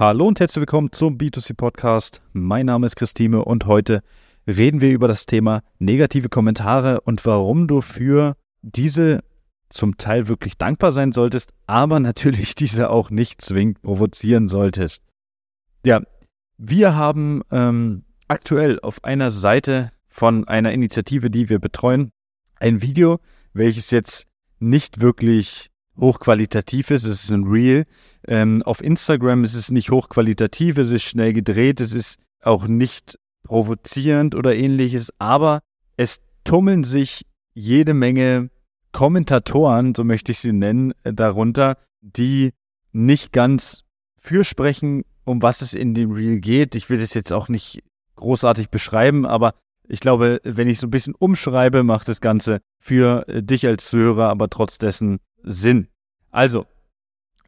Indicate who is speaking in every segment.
Speaker 1: Hallo und herzlich willkommen zum B2C Podcast. Mein Name ist Christine und heute reden wir über das Thema negative Kommentare und warum du für diese zum Teil wirklich dankbar sein solltest, aber natürlich diese auch nicht zwingend provozieren solltest. Ja, wir haben ähm, aktuell auf einer Seite von einer Initiative, die wir betreuen, ein Video, welches jetzt nicht wirklich hochqualitativ ist. Es ist ein Reel. Ähm, auf Instagram ist es nicht hochqualitativ, es ist schnell gedreht, es ist auch nicht provozierend oder ähnliches, aber es tummeln sich jede Menge Kommentatoren, so möchte ich sie nennen, äh, darunter, die nicht ganz fürsprechen, um was es in dem Reel geht. Ich will das jetzt auch nicht großartig beschreiben, aber ich glaube, wenn ich so ein bisschen umschreibe, macht das Ganze für äh, dich als Zuhörer aber trotz dessen Sinn. Also,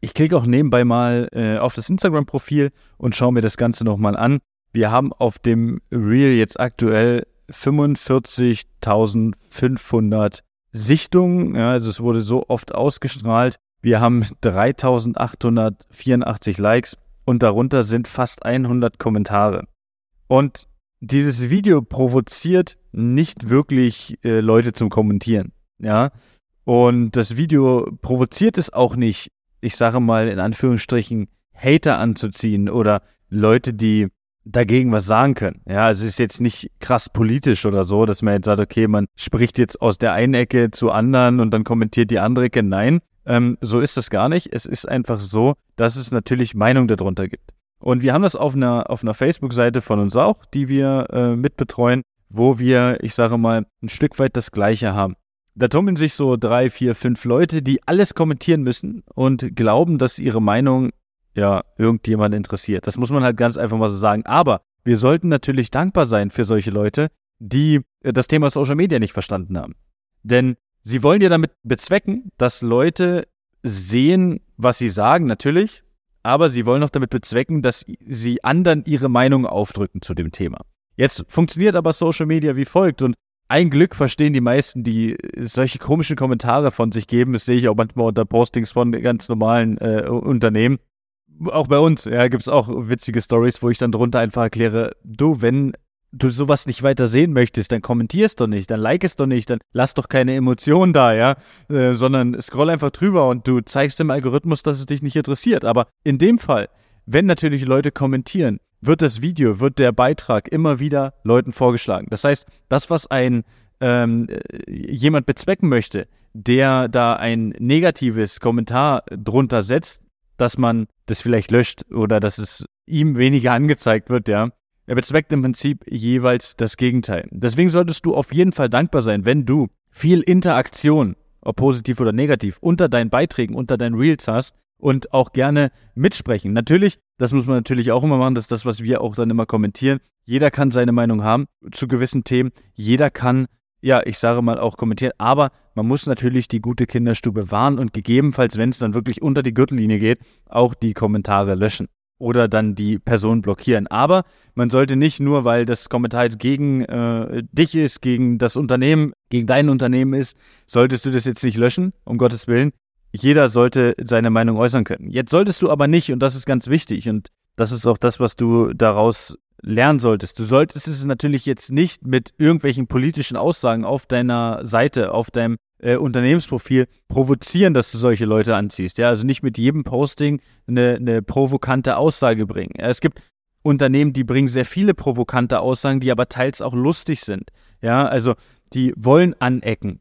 Speaker 1: ich klicke auch nebenbei mal äh, auf das Instagram-Profil und schaue mir das Ganze nochmal an. Wir haben auf dem Reel jetzt aktuell 45.500 Sichtungen. Ja, also es wurde so oft ausgestrahlt. Wir haben 3.884 Likes und darunter sind fast 100 Kommentare. Und dieses Video provoziert nicht wirklich äh, Leute zum Kommentieren. Ja, und das Video provoziert es auch nicht, ich sage mal in Anführungsstrichen, Hater anzuziehen oder Leute, die dagegen was sagen können. Ja, also es ist jetzt nicht krass politisch oder so, dass man jetzt sagt, okay, man spricht jetzt aus der einen Ecke zu anderen und dann kommentiert die andere Ecke. Nein, ähm, so ist das gar nicht. Es ist einfach so, dass es natürlich Meinung darunter gibt. Und wir haben das auf einer, auf einer Facebook-Seite von uns auch, die wir äh, mitbetreuen, wo wir, ich sage mal, ein Stück weit das Gleiche haben. Da tummeln sich so drei, vier, fünf Leute, die alles kommentieren müssen und glauben, dass ihre Meinung ja irgendjemand interessiert. Das muss man halt ganz einfach mal so sagen. Aber wir sollten natürlich dankbar sein für solche Leute, die äh, das Thema Social Media nicht verstanden haben. Denn sie wollen ja damit bezwecken, dass Leute sehen, was sie sagen, natürlich, aber sie wollen auch damit bezwecken, dass sie anderen ihre Meinung aufdrücken zu dem Thema. Jetzt funktioniert aber Social Media wie folgt und ein Glück verstehen die meisten, die solche komischen Kommentare von sich geben. Das sehe ich auch manchmal unter Postings von ganz normalen äh, Unternehmen. Auch bei uns, ja, gibt es auch witzige Stories, wo ich dann drunter einfach erkläre, du, wenn du sowas nicht weiter sehen möchtest, dann kommentierst doch nicht, dann like es doch nicht, dann lass doch keine Emotionen da, ja, äh, sondern scroll einfach drüber und du zeigst dem Algorithmus, dass es dich nicht interessiert. Aber in dem Fall, wenn natürlich Leute kommentieren, wird das Video, wird der Beitrag immer wieder Leuten vorgeschlagen. Das heißt, das, was ein ähm, jemand bezwecken möchte, der da ein negatives Kommentar drunter setzt, dass man das vielleicht löscht oder dass es ihm weniger angezeigt wird, ja. Er bezweckt im Prinzip jeweils das Gegenteil. Deswegen solltest du auf jeden Fall dankbar sein, wenn du viel Interaktion, ob positiv oder negativ, unter deinen Beiträgen, unter deinen Reels hast und auch gerne mitsprechen. Natürlich das muss man natürlich auch immer machen. Das ist das, was wir auch dann immer kommentieren. Jeder kann seine Meinung haben zu gewissen Themen. Jeder kann, ja, ich sage mal auch kommentieren. Aber man muss natürlich die gute Kinderstube wahren und gegebenenfalls, wenn es dann wirklich unter die Gürtellinie geht, auch die Kommentare löschen oder dann die Person blockieren. Aber man sollte nicht nur, weil das Kommentar jetzt gegen äh, dich ist, gegen das Unternehmen, gegen dein Unternehmen ist, solltest du das jetzt nicht löschen, um Gottes Willen, jeder sollte seine Meinung äußern können. Jetzt solltest du aber nicht, und das ist ganz wichtig, und das ist auch das, was du daraus lernen solltest. Du solltest es natürlich jetzt nicht mit irgendwelchen politischen Aussagen auf deiner Seite, auf deinem äh, Unternehmensprofil provozieren, dass du solche Leute anziehst. Ja, also nicht mit jedem Posting eine, eine provokante Aussage bringen. Ja, es gibt Unternehmen, die bringen sehr viele provokante Aussagen, die aber teils auch lustig sind. Ja, also die wollen anecken.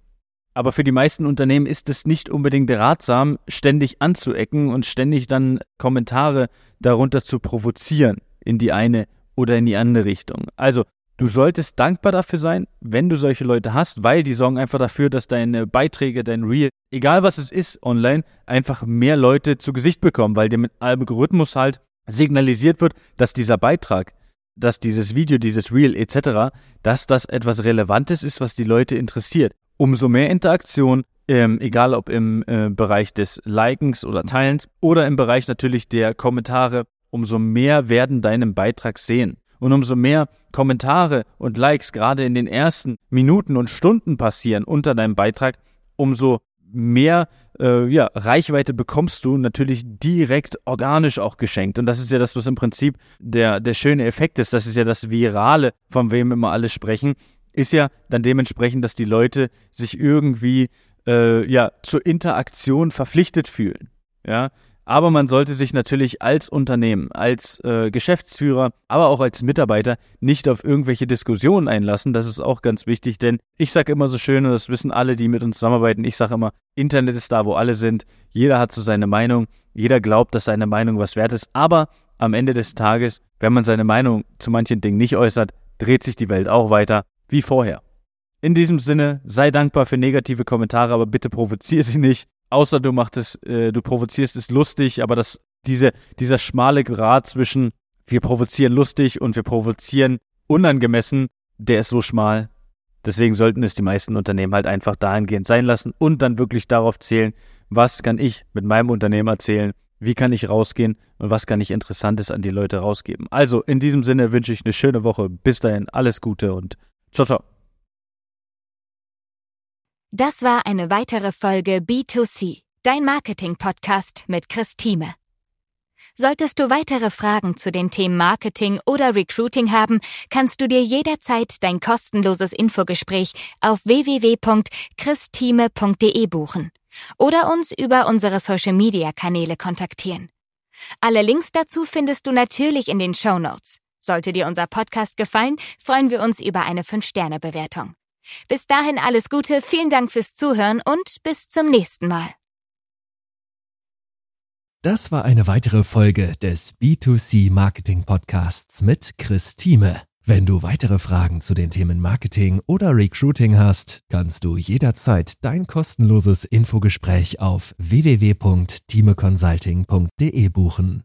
Speaker 1: Aber für die meisten Unternehmen ist es nicht unbedingt ratsam, ständig anzuecken und ständig dann Kommentare darunter zu provozieren in die eine oder in die andere Richtung. Also, du solltest dankbar dafür sein, wenn du solche Leute hast, weil die sorgen einfach dafür, dass deine Beiträge, dein Reel, egal was es ist online, einfach mehr Leute zu Gesicht bekommen, weil dem Algorithmus halt signalisiert wird, dass dieser Beitrag, dass dieses Video, dieses Reel etc., dass das etwas Relevantes ist, was die Leute interessiert umso mehr Interaktion, ähm, egal ob im äh, Bereich des Likens oder Teilens oder im Bereich natürlich der Kommentare, umso mehr werden deinen Beitrag sehen. Und umso mehr Kommentare und Likes gerade in den ersten Minuten und Stunden passieren unter deinem Beitrag, umso mehr äh, ja, Reichweite bekommst du natürlich direkt organisch auch geschenkt. Und das ist ja das, was im Prinzip der, der schöne Effekt ist. Das ist ja das Virale, von wem immer alle sprechen, ist ja dann dementsprechend, dass die Leute sich irgendwie äh, ja, zur Interaktion verpflichtet fühlen. Ja, aber man sollte sich natürlich als Unternehmen, als äh, Geschäftsführer, aber auch als Mitarbeiter nicht auf irgendwelche Diskussionen einlassen. Das ist auch ganz wichtig, denn ich sage immer so schön, und das wissen alle, die mit uns zusammenarbeiten, ich sage immer, Internet ist da, wo alle sind. Jeder hat so seine Meinung. Jeder glaubt, dass seine Meinung was wert ist. Aber am Ende des Tages, wenn man seine Meinung zu manchen Dingen nicht äußert, dreht sich die Welt auch weiter wie vorher. In diesem Sinne, sei dankbar für negative Kommentare, aber bitte provoziere sie nicht außer du machst es, äh, du provozierst es lustig, aber das, diese, dieser schmale Grad zwischen wir provozieren lustig und wir provozieren unangemessen, der ist so schmal. Deswegen sollten es die meisten Unternehmen halt einfach dahingehend sein lassen und dann wirklich darauf zählen, was kann ich mit meinem Unternehmen erzählen, wie kann ich rausgehen und was kann ich Interessantes an die Leute rausgeben. Also in diesem Sinne wünsche ich eine schöne Woche. Bis dahin, alles Gute und ciao, ciao.
Speaker 2: Das war eine weitere Folge B2C, dein Marketing-Podcast mit Chris Thieme. Solltest du weitere Fragen zu den Themen Marketing oder Recruiting haben, kannst du dir jederzeit dein kostenloses Infogespräch auf www.christhieme.de buchen oder uns über unsere Social-Media-Kanäle kontaktieren. Alle Links dazu findest du natürlich in den Show Notes. Sollte dir unser Podcast gefallen, freuen wir uns über eine 5-Sterne-Bewertung. Bis dahin alles Gute, vielen Dank fürs Zuhören und bis zum nächsten Mal.
Speaker 3: Das war eine weitere Folge des B2C Marketing Podcasts mit Chris Thieme. Wenn du weitere Fragen zu den Themen Marketing oder Recruiting hast, kannst du jederzeit dein kostenloses Infogespräch auf www.timeconsulting.de buchen.